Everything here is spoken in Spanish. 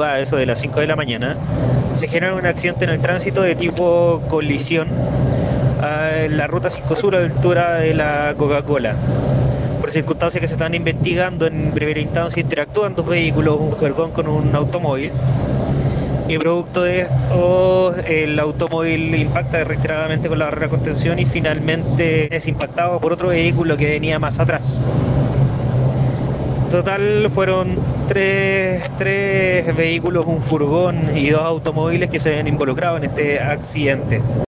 a eso de las 5 de la mañana, se genera un accidente en el tránsito de tipo colisión en la ruta 5 Sur a la altura de la Coca-Cola. Por circunstancias que se están investigando en primera instancia, interactúan dos vehículos, un jergón con un automóvil. Y producto de esto, el automóvil impacta reiteradamente con la barrera de contención y finalmente es impactado por otro vehículo que venía más atrás. Total fueron tres, tres vehículos, un furgón y dos automóviles que se habían involucrado en este accidente.